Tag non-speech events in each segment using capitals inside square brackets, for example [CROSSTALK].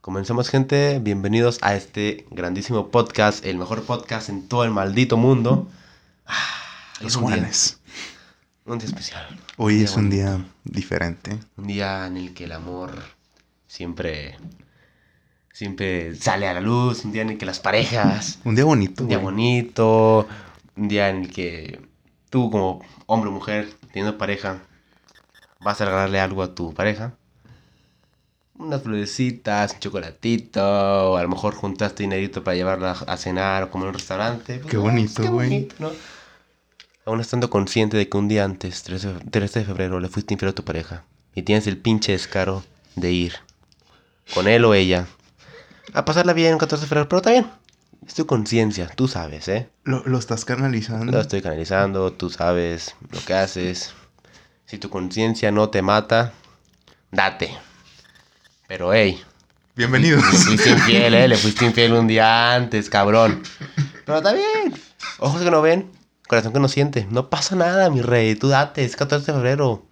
Comencemos gente, bienvenidos a este grandísimo podcast, el mejor podcast en todo el maldito mundo. Ah, Los un día- un día especial. Hoy día es un día diferente. Un día en el que el amor siempre, siempre sale a la luz, un día en el que las parejas, Un día bonito. un día güey. bonito, un día en el que tú como hombre o mujer, teniendo pareja, vas a regalarle algo a tu pareja. Unas florecitas, un chocolatito, o a lo mejor juntaste dinerito para llevarla a cenar o comer en un restaurante. Pues, Qué ah, bonito, qué güey. bonito, ¿no? Aún estando consciente de que un día antes, 13, 13 de febrero, le fuiste infiel a tu pareja y tienes el pinche descaro de ir con él o ella a pasarla bien un 14 de febrero, pero está bien. Es tu conciencia, tú sabes, ¿eh? Lo, lo estás canalizando. Lo estoy canalizando, tú sabes lo que haces. Si tu conciencia no te mata, date. Pero, hey, Bienvenidos. le fuiste infiel, ¿eh? Le fuiste infiel un día antes, cabrón. Pero está bien. Ojos que no ven, corazón que no siente. No pasa nada, mi rey. Tú date, es 14 de febrero.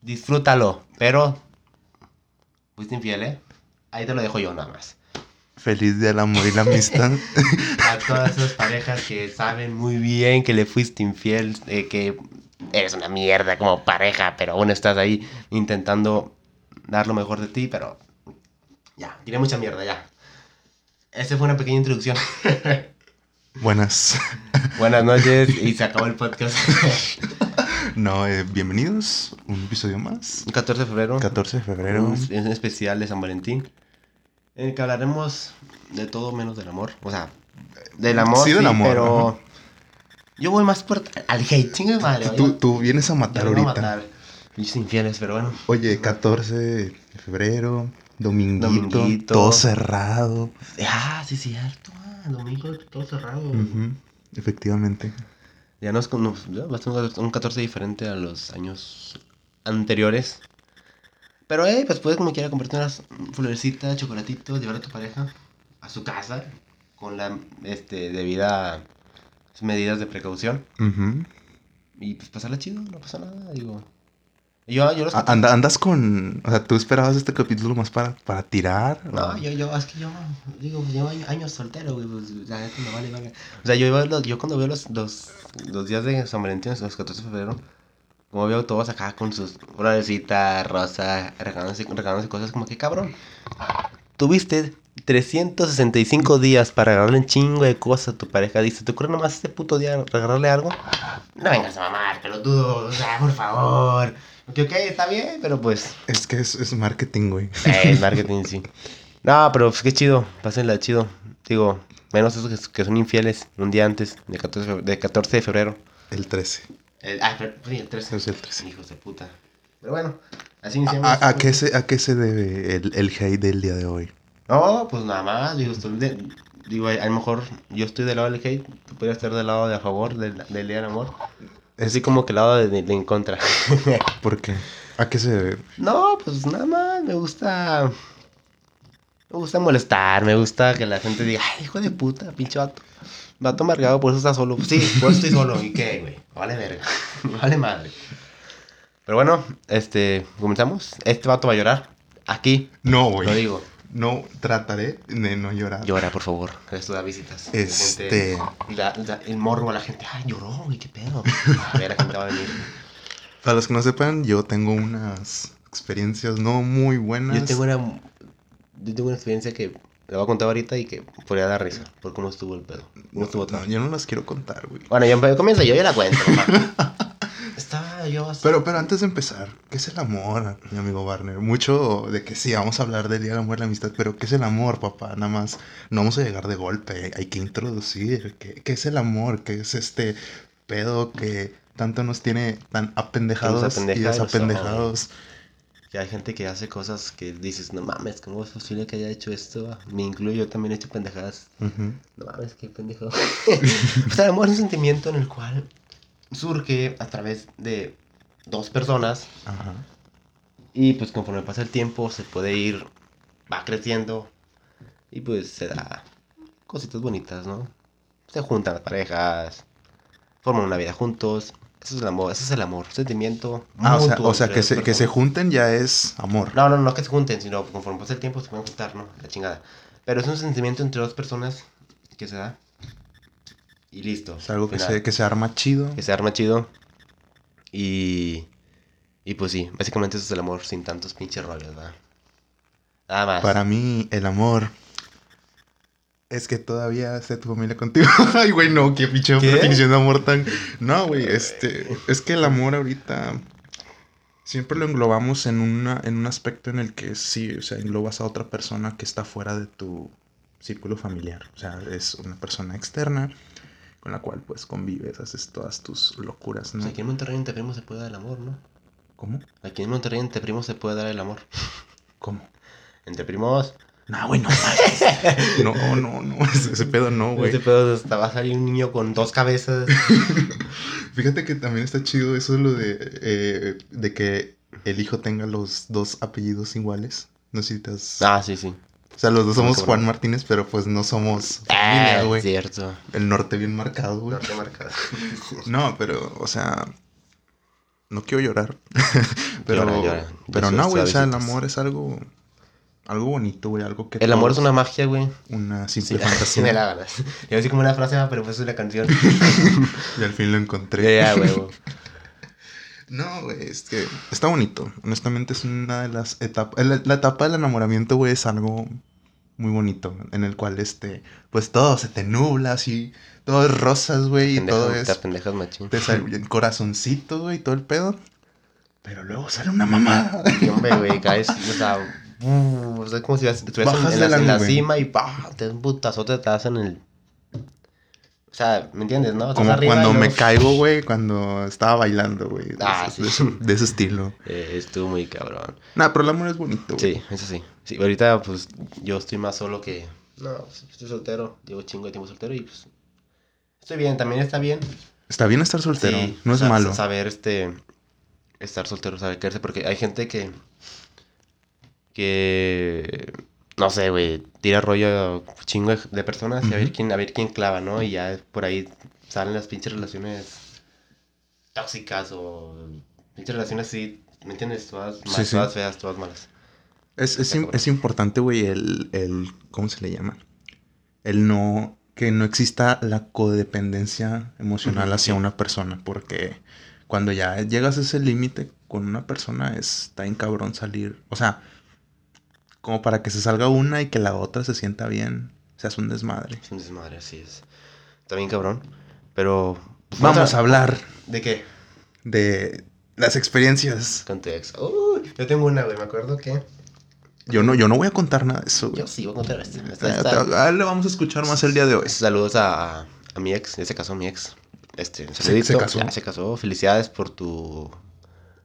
Disfrútalo. Pero, fuiste infiel, ¿eh? Ahí te lo dejo yo nada más. Feliz día del amor y la amistad. [LAUGHS] A todas esas parejas que saben muy bien que le fuiste infiel, eh, que eres una mierda como pareja, pero aún estás ahí intentando dar lo mejor de ti, pero ya, tiene mucha mierda ya. Esa fue una pequeña introducción. [LAUGHS] Buenas. [LAUGHS] Buenas noches y se acabó el podcast. [LAUGHS] No, eh, bienvenidos. Un episodio más. 14 de febrero. 14 de febrero. Un, es un especial de San Valentín. En el que hablaremos de todo menos del amor. O sea, del amor. Sí, del amor, Pero yo voy más por al hate. Chingue madre. Tú, tú vienes a matar me voy a ahorita. matar. Pinches infieles, pero bueno. Oye, 14 de febrero. Dominguito. Dominguito. Todo cerrado. Ah, sí, cierto. Ah, domingo todo cerrado. Efectivamente. Ya nos, nos va a ser un un 14 diferente a los años anteriores. Pero, eh, pues puedes como quiera comprarte unas florecitas, chocolatitos, llevar a tu pareja a su casa con la este, debida medidas de precaución. Y pues pasarla chido, no pasa nada, digo. Yo, yo los A- anda- andas con. O sea, tú esperabas este capítulo más para, para tirar. No, ¿O? yo, yo, es que yo, digo, llevo años, años soltero, güey, pues la neta me vale, vale. O sea, yo, los- yo cuando veo los, los, los días de San Valentín, los 14 de febrero, como veo todos acá con sus florecitas, rosa, regalándose, regalándose cosas, como que cabrón. Tuviste 365 días para regalarle un chingo de cosas a tu pareja. Dice, ¿te ocurre nomás este puto día regalarle algo? No vengas a mamar, pelotudo, o sea, por favor. Ok, ok, está bien, pero pues... Es que es, es marketing, güey. Eh, [LAUGHS] marketing, sí. No, pero pues qué chido, pásenla chido. Digo, menos esos que, que son infieles un día antes, de 14 de, fe- de 14 de febrero. El 13. El, ah, pero, sí, el 13. Es el 13. Hijos de puta. Pero bueno, así iniciamos. ¿A, a qué se, ¿A qué se debe el, el hate del día de hoy? No, pues nada más, digo, estoy de- digo, a lo mejor yo estoy del lado del hate, tú podrías estar del lado de a favor del, del día del amor. Así como que el lado de, de- de en contra. [LAUGHS] ¿Por qué? ¿A qué se debe? No, pues nada más, me gusta. Me gusta molestar, me gusta que la gente diga, ay, hijo de puta, pinche vato. Vato amargado, por eso está solo. Sí, por eso estoy solo. ¿Y qué, güey? Vale verga. [LAUGHS] vale madre. Pero bueno, este, comenzamos. Este vato va a llorar. Aquí, No, güey. lo digo. No, trataré de no llorar. Llora, por favor. que Esto da visitas. La Este- gente- la- la- el morbo a la gente. Ay, lloró, güey, qué pedo. [LAUGHS] A ver, la gente va a venir. Para los que no sepan, yo tengo unas experiencias no muy buenas. Yo tengo una. Yo tengo una experiencia que le voy a contar ahorita y que podría dar risa por cómo estuvo el pedo. ¿Cómo estuvo? No, yo no las quiero contar, güey. Bueno, ya empe- comienza yo, yo la cuento. [LAUGHS] yo así. Pero, pero antes de empezar, ¿qué es el amor, mi amigo Barner? Mucho de que sí, vamos a hablar del Día del Amor y la Amistad, pero ¿qué es el amor, papá? Nada más, no vamos a llegar de golpe, hay que introducir. ¿Qué, qué es el amor? ¿Qué es este pedo que tanto nos tiene tan apendejados y desapendejados? Que hay gente que hace cosas que dices, no mames, ¿cómo es posible que haya hecho esto? Me incluyo, yo también he hecho pendejadas. Ujú. No mames, qué pendejo. [LAUGHS] o sea, el amor es un sentimiento en el cual surge a través de dos personas Ajá. y pues conforme pasa el tiempo se puede ir, va creciendo y pues se da cositas bonitas, ¿no? Se juntan las parejas, forman una vida juntos Eso es el amor, ese es el amor, sentimiento. Ah, o sea, o sea que, se, que se junten ya es amor. No, no, no que se junten, sino conforme pasa el tiempo se pueden juntar, ¿no? La chingada. Pero es un sentimiento entre dos personas que se da. Y listo. Es algo que se, que se arma chido. que se arma chido. Y. Y pues sí, básicamente eso es el amor sin tantos pinches rollos, ¿verdad? Nada más. Para mí, el amor es que todavía esté tu familia contigo. [LAUGHS] Ay, güey, no, qué pinche definición de amor tan. No, güey, este. Es que el amor ahorita. Siempre lo englobamos en, una, en un aspecto en el que sí, o sea, englobas a otra persona que está fuera de tu círculo familiar. O sea, es una persona externa con la cual pues convives, haces todas tus locuras, ¿no? aquí en Monterrey entre primos se puede dar el amor, ¿no? ¿Cómo? Aquí en Monterrey entre primos se puede dar el amor. ¿Cómo? Entre primos. No, güey, no. No, no, no. Ese, ese pedo no, güey. Este pedo hasta va a salir un niño con dos cabezas. [LAUGHS] Fíjate que también está chido eso lo de, eh, de que el hijo tenga los dos apellidos iguales. No sé si te has- ah, sí, sí. O sea, los dos somos cabrón. Juan Martínez, pero pues no somos familia, Ah, güey. cierto. El norte bien marcado, güey. Norte marcado. [LAUGHS] No, pero, o sea, no quiero llorar. [LAUGHS] pero, Llora, llora. pero no, güey, o sea, el amor es algo, algo bonito, güey, algo que El amor es una magia, güey. una simple sí [LAUGHS] fantasía. me la ganas. Yo así como una frase, ah, pero pues es una canción. Y al fin lo encontré. Ya, huevo. No, güey, es que está bonito. Honestamente es una de las etapas... La, la etapa del enamoramiento, güey, es algo muy bonito. En el cual, este, pues todo se te nubla así. Todo es rosas, güey, y todo es... te pendejas machín. Te sale bien corazoncito, güey, todo el pedo. Pero luego sale una mamada. Y hombre, güey, caes, o sea, uh, o sea, como si estuvieras Bajas en, de la, la en la cima y pa, te das un putazote, te das en el... O sea, ¿me entiendes, no? Como cuando me caigo, güey, cuando estaba bailando, güey. De, Ah, ese- sí. de ese, de ese estilo. Eh, estuvo muy cabrón. Nah, pero el amor es bonito, güey. Sí, eso sí. Sí, ahorita pues yo estoy más solo que... No, pues, estoy soltero, llevo chingo de tiempo soltero y pues... Estoy bien, también está bien. Está bien estar soltero, Sí, no es malo. Saber este estar soltero, saber quererse, porque hay gente que que no sé, güey, tira rollo chingo de- personas y a ver quién a ver quién clava, ¿no? Y ya por ahí salen las pinches relaciones tóxicas o pinches relaciones así, ¿me entiendes? Todas, Sí, mal- sí. todas feas, todas malas. Es, es, es importante, güey, el, el... ¿Cómo se le llama? El no... Que no exista la codependencia emocional hacia sí. una persona. Porque cuando ya llegas a ese límite con una persona, es- está en cabrón salir. O sea, como para que se salga una y que la otra se sienta bien. Se hace un desmadre. Es un desmadre, así es. Está bien cabrón, pero pues, Vamos a hablar ¿De qué? de las experiencias. Con tu ex. Yo tengo una, güey, me acuerdo que Yo no, yo no voy a contar nada de eso, güey. Yo sí voy a contar esta. Eh, esta- esta- te- A él le vamos a escuchar más el día de hoy. Saludos a, a mi ex, ya se casó mi ex. Este, se casó. Ya se casó. Felicidades por tu.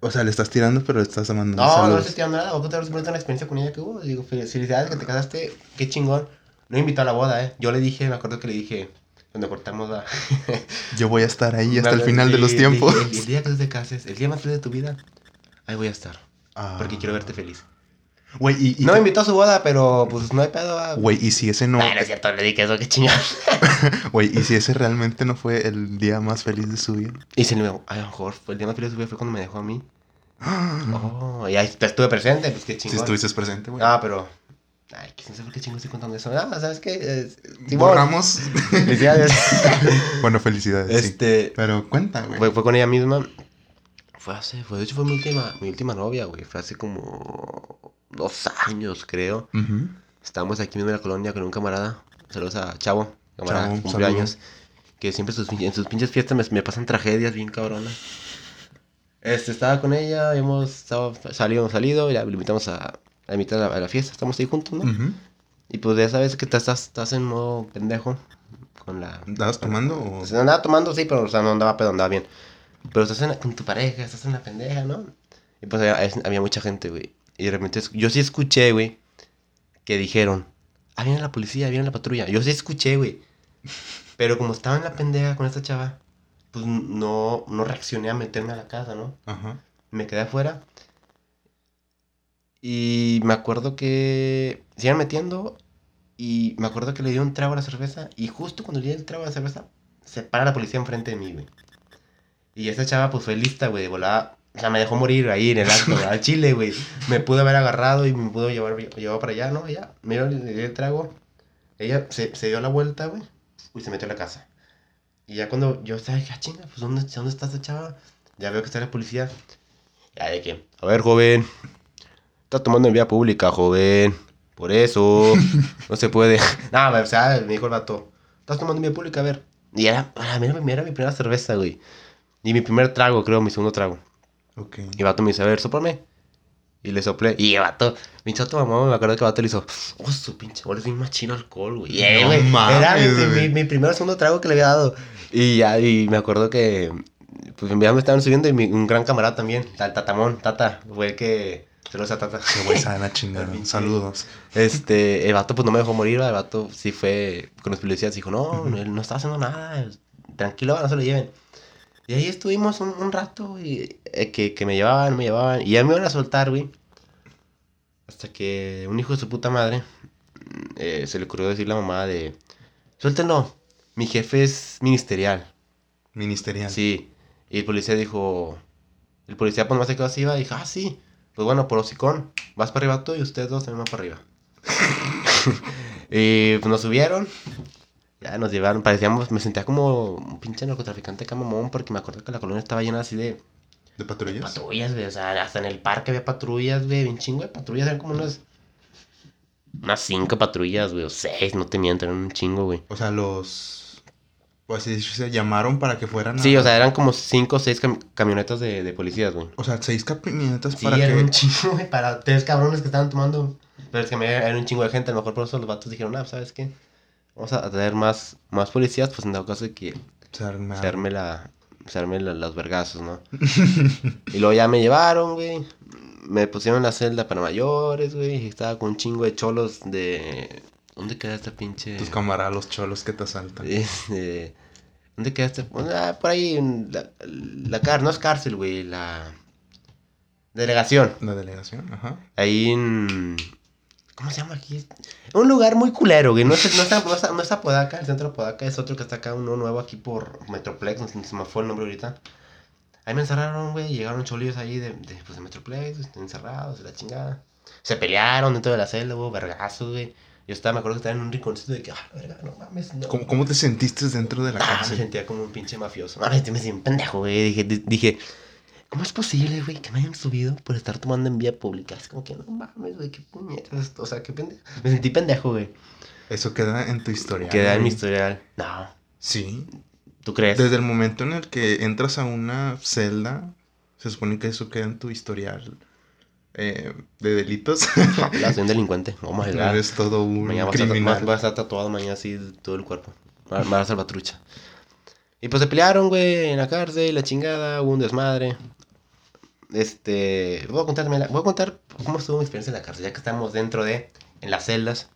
O sea, le estás tirando, pero le estás mandando No, no saludos. estoy tirando nada. Voy a contar una experiencia con ella que hubo. Digo, fel- felicidades que te casaste. Qué chingón. No invitó a la boda, eh. Yo le dije, me acuerdo que le dije, cuando cortamos la. [LAUGHS] Yo voy a estar ahí hasta el final de los tiempos. dije, El, el día que tú te cases, el día más feliz de tu vida, ahí voy a estar. Ah. Porque quiero verte feliz. Güey, y, y No me invitó a su boda, pero pues no hay pedo. ah. Güey, y si ese no. Ay, no es cierto, le dije eso, qué chingón. [LAUGHS] Güey, y si ese realmente no fue el día más feliz de su vida. Y se le dijo, a lo mejor fue el día más feliz de su vida fue cuando me dejó a mí. [GASPS] Oh, y ahí estuve presente, pues qué Si chingón. estuviste presente, güey. Ah, pero. Ay, no sé por qué chingo estoy contando eso. Ah, ¿sabes qué? Eh, Simón, Borramos. Felicidades. [LAUGHS] bueno, felicidades. sí. este. Pero cuenta, güey. Fue, fue con ella misma. Fue hace. Fue, de hecho, fue mi última, mi última novia, güey. Fue hace como. Dos años, creo. Ujú. Estábamos aquí mismo en la colonia con un camarada. Saludos a Chavo, camarada, Chavo, cumpleaños. Que siempre sus, en sus pinches fiestas me, me pasan tragedias bien cabronas. Este, estaba con ella, hemos estado, salido, salido, y la invitamos a, a invitar a la, a la fiesta, estamos ahí juntos, ¿no? Y pues ya sabes que te estás, estás en modo pendejo con la... ¿Andabas tomando o...? Sea, andaba tomando, sí, pero o sea, no andaba pedo, andaba bien. Pero estás en la- con tu pareja, estás en la pendeja, ¿no? Y pues había, había mucha gente, güey. Y de repente, yo sí escuché, güey, que dijeron, ah, viene la policía, viene la patrulla. Yo sí escuché, güey. Pero como estaba en la pendeja con esta chava, pues no, no reaccioné a meterme a la casa, ¿no? Ajá. Me quedé afuera. Y me acuerdo que se iban metiendo. Y me acuerdo que le dio un trago a la cerveza. Y justo cuando le di el trago a la cerveza, se para la policía enfrente de mí, güey. Y esta chava, pues fue lista, güey, de volada. O sea, me dejó morir ahí en el acto, [LAUGHS] al chile, güey. Me pudo haber agarrado y me pudo llevar, llevar para allá, ¿no? Ya, mira, le di el trago. Ella se, se dio la vuelta, güey, y se metió a la casa. Y ya cuando yo estaba, ah, chinga, pues ¿dónde, ¿dónde está esta chava? Ya veo que está la policía. Ya de que, a ver, joven, está tomando en vía pública, joven. Por eso, [LAUGHS] no se puede. [LAUGHS] Nada, o sea, me dijo el vato, estás tomando en vía pública, a ver. Y era, mira, era mi primera cerveza, güey. Y mi primer trago, creo, mi segundo trago. Ok. Y vato me dice, a ver, soplame. Y le soplé. Y vato, mi chato mamá, me acuerdo que vato le hizo, oh, su pinche bola es bien machino alcohol, güey. Y, eh, No mames, era mi, mi, mi primer segundo trago que le había dado. Y ya, y me acuerdo que, pues ya me estaban subiendo y mi- un gran camarada también, el Tatamón, Tata, fue el que, lo a Tata. Qué güey sana [LAUGHS] chingada. Pinche- Saludos. Este, el vato pues no me dejó morir, el vato sí fue con los policías, dijo, no, él no está haciendo nada, tranquilo, no se lo lleven. Y ahí estuvimos un, un rato, güey, eh, que, que me llevaban, me llevaban, y ya me iban a soltar, güey. Hasta que un hijo de su puta madre mm, eh, se le ocurrió decir la mamá de, suéltenlo, mi jefe es ministerial. Ministerial. Sí, y el policía dijo, el policía pues más se quedó así, iba, y dijo, ah, sí, pues bueno, por hocicón, vas para arriba tú y ustedes dos también van para arriba. [LAUGHS] y pues nos subieron, ya nos llevaron, parecíamos, me sentía como un pinche narcotraficante camamón, porque me acuerdo que la colonia estaba llena así de ¿De patrullas? patrullas, güey, o sea, hasta en el parque había patrullas, güey, bien chingo de patrullas, eran como unas, unas cinco patrullas, güey, o seis, no te miento, eran un chingo, güey. O sea, los. Pues se llamaron para que fueran. a- Sí, o sea, eran como cinco o seis cam- camionetas de, de policías, güey. O sea, seis camionetas Sí, para era que. un chingo, güey, para tres cabrones que estaban tomando. Pero es que me, era un chingo de gente, a lo mejor por eso los vatos dijeron, ah, ¿sabes qué? Vamos a traer más, más policías, pues en dado caso de que se arme la, se arme la- los vergazos, ¿no? [LAUGHS] y luego ya me llevaron, güey. Me pusieron en la celda para mayores, güey. y Estaba con un chingo de cholos de... ¿Dónde queda esta pinche...? Tus camaradas, los cholos que te asaltan. Este, ¿Dónde queda este? Ah, por ahí, la, la cárcel, no es cárcel, güey, la... Delegación. La delegación, ajá. Ahí en... ¿Cómo se llama aquí? Un lugar muy culero, güey. No es, no está, no está, no está Podaca, el centro de Podaca. Es otro que está acá, uno nuevo aquí por Metroplex. No sé, se me fue el nombre ahorita. Ahí me encerraron, güey. Llegaron cholillos ahí de, de, pues, de Metroplex, este, encerrados, la chingada. Se pelearon dentro de la celda, hubo vergazos, güey. Yo estaba, me acuerdo que estaba en un rinconcito de que, ah, verga, no mames, no. ¿Cómo, cómo te sentiste dentro de la Ah, me sentía como un pinche mafioso. Ay, me sentí un pendejo, güey. Dije, di- dije, ¿cómo es posible, güey, que me hayan subido por estar tomando en vía pública? Es como que, no mames, güey, qué puñetas. O sea, qué pendejo. Me sentí pendejo, güey. Eso queda en tu historia. Queda en mi historial. No, Sí. ¿tú crees? Desde el momento en el que entras a una celda, se supone que eso queda en tu historial eh, de delitos. La soy un delincuente. Oh my [LAUGHS] god. Eres todo un Mañana vas a, criminal. vas, a estar tatuado mañana así todo el cuerpo. Va va a salvatrucha. Y pues se pelearon, güey, en la cárcel, la chingada, hubo un desmadre. Este, voy a contarme la- voy a contar cómo estuvo mi experiencia en la cárcel, ya que estamos dentro de, en las celdas.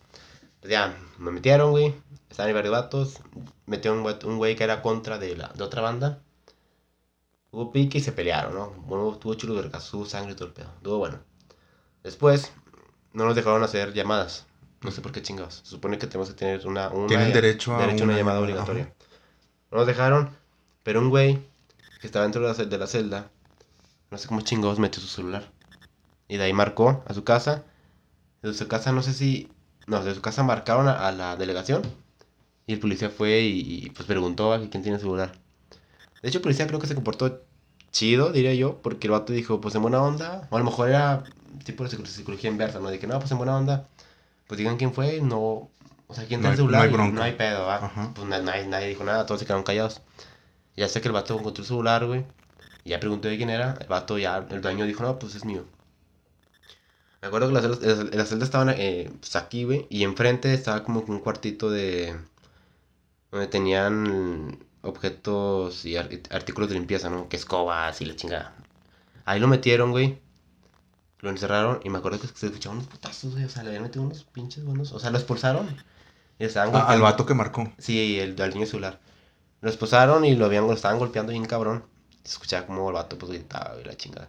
Pues ya, me metieron, güey, estaban varios vatos, metió un, un güey que era contra de, la, de otra banda. Hubo pique y se pelearon, ¿no? Bueno, tuvo chulo vergas, hubo sangre y todo el pedo, estuvo bueno. Después, no nos dejaron hacer llamadas. No sé por qué chingados. Se supone que tenemos que tener una, una Tienen derecho a derecho a una llamada obligatoria. No nos dejaron, pero un güey que estaba dentro de la, de la celda, no sé cómo chingados metió su celular. Y de ahí marcó a su casa. De su casa no sé si... No, de su casa marcaron a, a la delegación. Y el policía fue y, y, pues preguntó a quién tiene celular. De hecho el policía creo que se comportó chido, diría yo, porque el vato dijo, pues en buena onda. O a lo mejor era tipo de psico- psicología inversa, ¿no? Que no, pues en buena onda. Pues digan quién fue, no... O sea, quién No el celular. no hay. No hay pedo, ¿va? Pues na- nadie, nadie dijo nada, todos se quedaron callados. Ya sé que el vato encontró el celular, güey. Ya pregunté de quién era. El vato ya, el dueño dijo, no, pues es mío. Me acuerdo que las celdas, las- celdas estaban eh, pues aquí, güey. Y enfrente estaba como un cuartito de... Donde tenían objetos y ar- artículos de limpieza, ¿no? Que escobas y la chingada. Ahí lo metieron, güey. Lo encerraron y me acuerdo que se escuchaban unos putazos, güey. O sea, le habían metido unos pinches buenos. O sea, lo expulsaron. Y estaban Ah, al vato que marcó. Sí, el, al niño celular. Lo esposaron y lo habían, lo estaban golpeando bien cabrón. Se escuchaba como el vato pues gritaba y la chingada.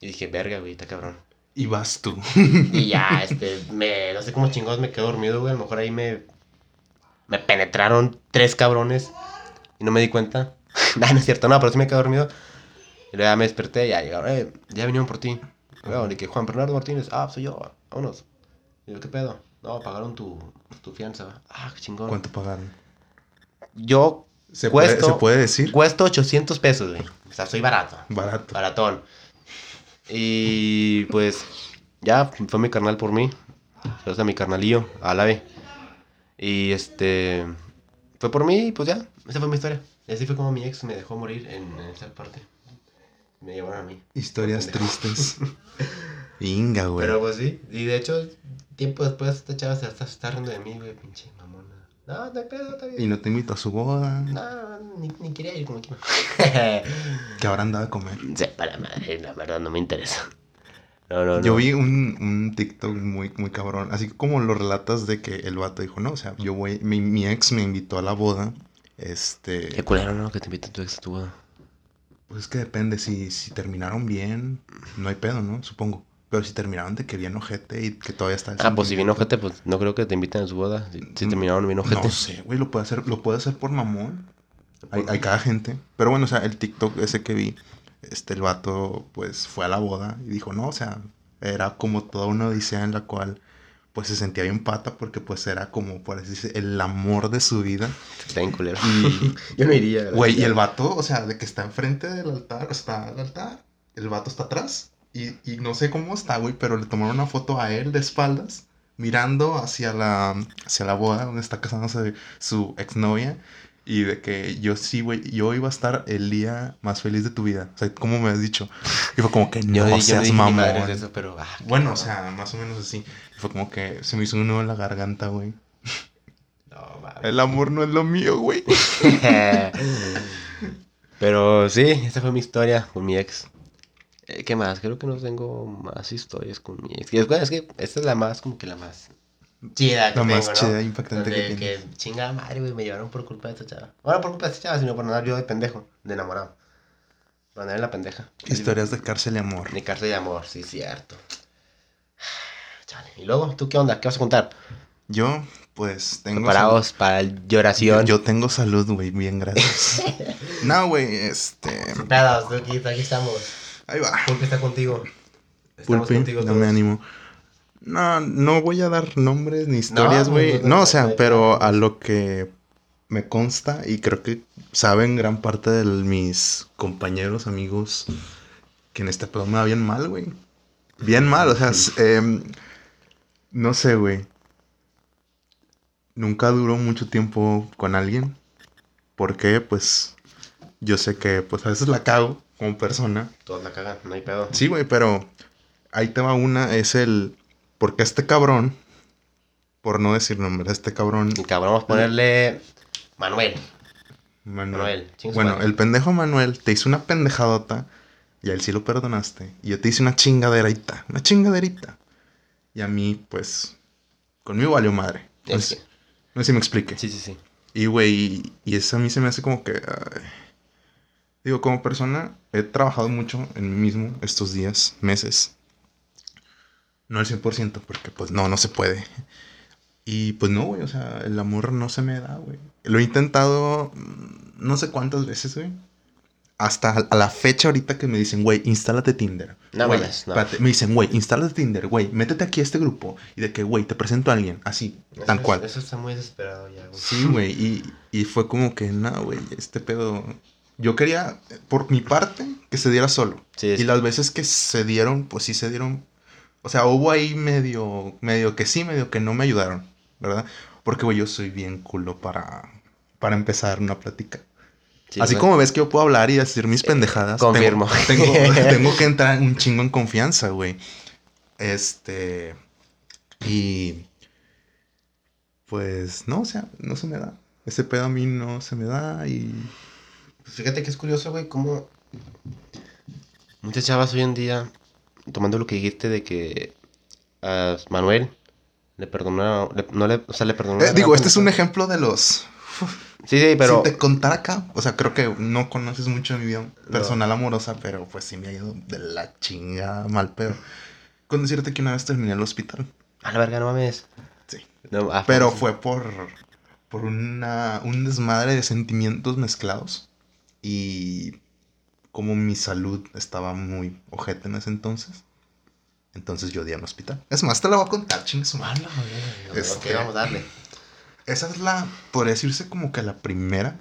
Y dije, verga, güey, está cabrón. Y vas tú. Y ya, este, me, no sé cómo chingados me quedé dormido, güey. A lo mejor ahí me, me penetraron tres cabrones y no me di cuenta. [LAUGHS] nah, no es cierto, no, pero sí me quedé dormido. Y luego ya me desperté y ya llegaron, eh, ya vinieron por ti. Luego, de que Juan Bernardo Martínez, ah, soy yo, vámonos. Y yo, ¿qué pedo? No, pagaron tu, tu fianza. Ah, qué chingón. ¿Cuánto pagaron? Yo ¿Se puede, Cuesto- ¿se puede decir? cuesto 800 pesos, güey. O sea, soy barato. Barato. Baratón. Y pues ya fue mi carnal por mí. O sea, mi carnalillo, Álave. Y este. Fue por mí y pues ya. Esa fue mi historia. Y así fue como mi ex me dejó morir en, en esa parte. Me llevaron a mí. Historias tristes. [LAUGHS] Inga, güey. Pero pues sí. Y de hecho, tiempo después esta chava se está, está riendo de mí, güey. Pinche mamona. No, no hay pedo, está bien. Y no te invito a su boda. No, ni, ni quería ir como que no. Que ahora andaba a comer. Sepa la madre, la verdad no me interesa. No, no, no. Yo vi un, un TikTok muy, muy cabrón. Así como lo relatas de que el vato dijo, no, o sea, yo voy, mi, mi ex me invitó a la boda. Este. Qué culero, ¿no? Que te inviten tu ex a tu boda. Pues es que depende, si, si terminaron bien, no hay pedo, ¿no? Supongo. Pero si terminaron de que bien ojete y que todavía está el Ah, pues si sentimiento. ojete, pues no creo que te inviten a su boda. Si, si Mm, terminaron bien ojete. No sé, güey, lo puede hacer, lo puede hacer por mamón. Hay, hay cada gente. Pero bueno, o sea, el TikTok ese que vi, este, el vato, pues, fue a la boda y dijo, no, o sea, era como toda una odisea en la cual, pues, se sentía bien pata porque, pues, era como, por así decir, el amor de su vida. Está bien culero. Y, [LAUGHS] Yo no iría. güey, y el vato, o sea, de que está enfrente del altar, está al altar, el vato está atrás. Y, y no sé cómo está, güey, pero le tomaron una foto a él de espaldas, mirando hacia la, hacia la boda donde está casándose su exnovia. Y de que yo sí, güey, yo iba a estar el día más feliz de tu vida. O sea, como me has dicho. Y fue como que Yo, no yo seas mamón. de eso, pero. ah, Bueno, o sea, más o menos así. Y fue como que se me hizo un nudo en la garganta, güey. [LAUGHS] No, mames. El amor no es lo mío, güey. [LAUGHS] Pero sí, esa fue mi historia con mi ex. Eh, ¿Qué más? Creo que no tengo más historias con mi ex. Y después es que esta es la más, como que la más chida que La más tengo, ¿no? chida, impactante que Donde tienes. que chingada madre, güey, me llevaron por culpa de esta chava. Bueno, por culpa de esta chava, sino por andar yo de pendejo, de enamorado. Por andar en la pendeja. Historias de cárcel y amor. Mi cárcel de amor, sí, cierto. [SIGHS] Chale. Y luego, ¿tú qué onda? ¿Qué vas a contar? Yo, pues, tengo... Preparados para lloración. Yo tengo salud, güey, bien, gracias. [LAUGHS] no, güey, este... Pedos, aquí, aquí estamos. Ahí va. Pulpe está contigo. Estamos Pulpi, contigo no me todos. animo. No, no voy a dar nombres ni historias, güey. no, No, no, o sea, pero a lo que me consta y creo que saben gran parte de mis compañeros, amigos, que en este pedo me va bien mal, güey. Bien mal, o sea, em, no sé, güey. Nunca duró mucho tiempo con alguien. Porque, pues, yo sé que, pues, a veces la cago como persona. Todos la cagan, no hay pedo. Sí, güey, pero ahí te va una, es el... Porque este cabrón, por no decir nombre, este cabrón... Y cabrón, vamos a ponerle Manuel. Manuel. Manuel, Bueno, el pendejo Manuel te hizo una pendejadota y a él sí lo perdonaste. Y yo te hice una chingaderita, una chingaderita. Y a mí, pues, conmigo valió madre. No Es que- no sé si me explique. Sí, sí, sí. Y, güey, y, y eso a mí se me hace como que... ay. Digo, como persona, he trabajado mucho en mí mismo estos días, meses. No al 100%, porque pues no, no se puede. Y pues no, güey, o sea, el amor no se me da, güey. Lo he intentado mm, no sé cuántas veces, güey. Hasta a la fecha ahorita que me dicen, güey, instálate Tinder. No Güey, mames, no. espérate, Me dicen, güey, instálate Tinder, güey, métete aquí a este grupo. Y de que, güey, te presento a alguien, así, tan Eso- cual. Eso está muy desesperado ya, güey. Sí, güey, y, y fue como que, no, güey, este pedo... Yo quería, por mi parte, que se diera solo. Sí, Y las veces que se dieron, pues sí se dieron. O sea, hubo ahí medio, medio que sí, medio que no me ayudaron, ¿verdad? Porque, güey, yo soy bien culo para, para empezar una plática. Sí, Así güey. como ves que yo puedo hablar y decir mis pendejadas. tengo- confirmo. [LAUGHS] Tengo, [LAUGHS] tengo que entrar un chingo en confianza, güey. Este. Y. Pues, no, o sea, no se me da. Ese pedo a mí no se me da y. Fíjate que es curioso, güey, cómo muchas chavas hoy en día, tomando lo que dijiste de que a Manuel le perdonó, le- no le, o sea, le perdonó. Eh, digo, este es un ejemplo de los. Sí, sí, pero Si te contara acá, o sea, creo que no conoces mucho de mi vida personal amorosa, pero pues sí me ha ido de la chingada mal pedo. Con decirte que una vez terminé en el hospital. a la verga, no mames. Sí. No, Pero fue por, por una, un desmadre de sentimientos mezclados. Y como mi salud estaba muy ojete en ese entonces, entonces yo di al hospital. Es más, te la voy a contar, chingue Mala. Este- vamos a darle. Esa es la, podría decirse como que la primera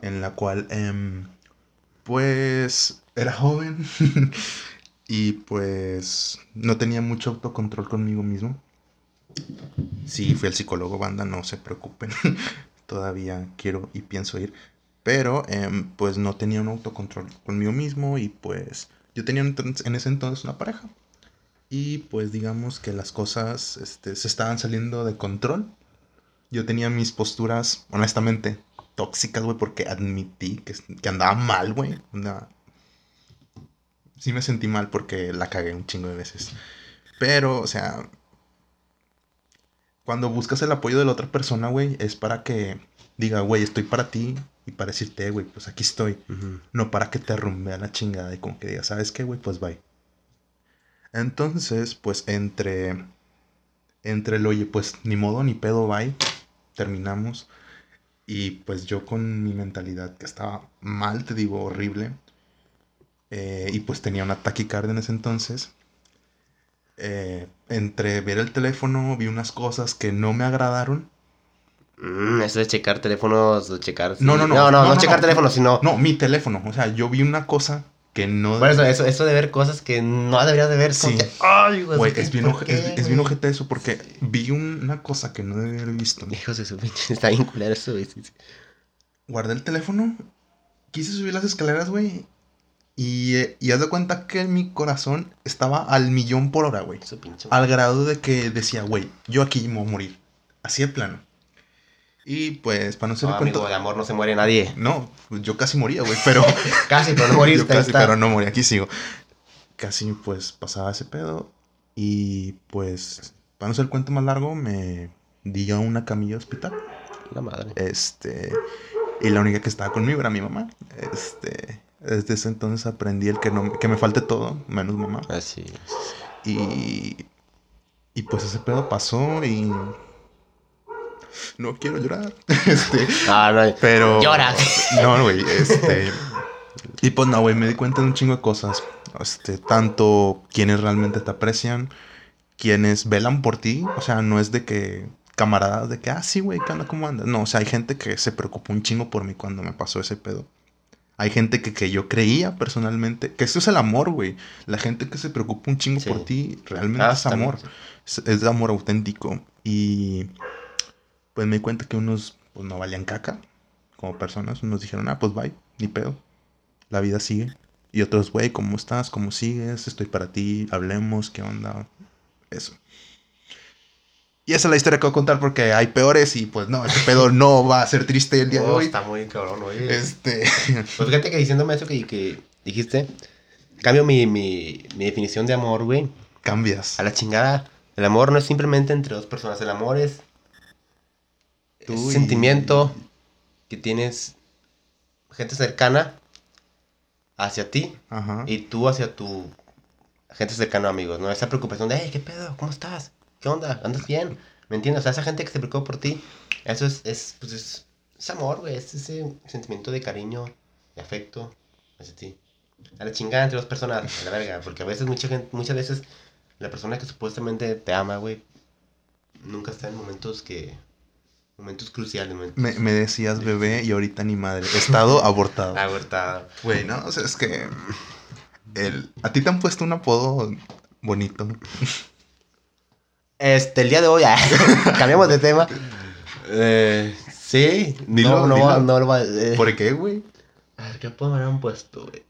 en la cual, em, pues, era joven [LAUGHS] y pues no tenía mucho autocontrol conmigo mismo. Sí, fui al psicólogo, banda, no se preocupen. [LAUGHS] Todavía quiero y pienso ir. Pero, em, pues, no tenía un autocontrol conmigo mismo y pues yo tenía en ese entonces una pareja. Y pues digamos que las cosas este, se estaban saliendo de control. Yo tenía mis posturas, honestamente, tóxicas, güey, porque admití que, que andaba mal, güey. Sí me sentí mal porque la cagué un chingo de veces. Pero, o sea, cuando buscas el apoyo de la otra persona, güey, es para que diga, güey, estoy para ti y para decirte, güey, pues aquí estoy. No para que te arrumbe a la chingada y como que diga, ¿sabes qué, güey? Pues bye. Entonces, pues entre. Entre el oye, pues ni modo, ni pedo, bye. Terminamos. Y pues yo con mi mentalidad que estaba mal, te digo, horrible. eh, y pues tenía una taquicardia en ese entonces. eh, entre ver el teléfono, vi unas cosas que no me agradaron. Mm, eso de checar teléfonos, de checar. No, no, no. No, no, No, no, no, checar no. teléfonos, sino. No, mi teléfono. O sea, yo vi una cosa que no. Por eso, eso, eso de ver cosas que no deberías de ver. Sí. que, Ay, güey. Güey, es bien, ¿Por oje- qué, es, es bien ojete eso porque vi un- una cosa que no debía haber visto. Hijos de su pinche. Está bien culero eso, güey. sí, sí. Guardé el teléfono, quise subir las escaleras, güey. Y, eh, y haz de cuenta que mi corazón estaba al millón por hora, güey. Su pinche. Al grado de que decía, güey, yo aquí me voy a morir. Así de plano. Y pues, para no ser No, el cuento. de amor no se muere nadie. No, pues, yo casi moría, güey, pero. [LAUGHS] Casi, pero no [LAUGHS] yo casi, está. pero no morí, aquí sigo. Casi, pues, pasaba ese pedo. Y pues, para no ser el cuento más largo, me di a una camilla de hospital. La madre. Este. Y la única que estaba conmigo era mi mamá. Este. Desde ese entonces aprendí el que no que me falte todo, menos mamá. Así. Y. Y pues ese pedo pasó y. No quiero llorar. [LAUGHS] Este. Ah, no. Pero. Llora. No, güey. Este. Y pues no, güey, me di cuenta de un chingo de cosas. Este, tanto quienes realmente te aprecian, quienes velan por ti. O sea, no es de que camaradas de que, ah, sí, güey, ¿qué onda? ¿Cómo andas? No, o sea, hay gente que se preocupó un chingo por mí cuando me pasó ese pedo. Hay gente que, que yo creía personalmente, que eso es el amor, güey. La gente que se preocupa un chingo Sí. por ti, realmente Ah, es también, amor. sí. Es, es amor auténtico. Y pues me di cuenta que unos pues, no valían caca como personas. Unos dijeron, ah, pues bye, ni pedo. La vida sigue. Y otros, güey, ¿cómo estás? ¿Cómo sigues? Estoy para ti, hablemos, ¿qué onda? Eso. Y esa es la historia que voy a contar porque hay peores y pues no, este [LAUGHS] pedo no va a ser triste el día de Oh, hoy. está muy cabrón, oye. Este. [LAUGHS] Pues fíjate que diciéndome eso que, que dijiste, cambio mi, mi, mi definición de amor, güey. Cambias. A la chingada. El amor no es simplemente entre dos personas. El amor es. Tú es y- sentimiento que tienes gente cercana hacia ti Ajá. y tú hacia tu gente cercana, amigos, ¿no? Esa preocupación de, hey, ¿qué pedo? ¿Cómo estás? ¿Qué onda? ¿Andas bien? ¿Me entiendes? O sea, esa gente que se preocupa por ti, eso es, es, pues es, es amor, güey. Es ese sentimiento de cariño, de afecto hacia ti. A la chingada entre dos personas, a la verga. Porque a veces, mucha gente, muchas veces, la persona que supuestamente te ama, güey, nunca está en momentos que... Momentos cruciales, momentos... Me, me decías bebé y ahorita ni madre. Estado [LAUGHS] abortado. Abortado. Güey, no, o sea, es que. El, a ti te han puesto un apodo bonito. Este, el día de hoy, ah, [LAUGHS] cambiamos de tema. Eh, sí, Dilo, no, no, dilo. no, eh. ¿Por qué, güey? A ver, ¿qué puedo haber un puesto, güey?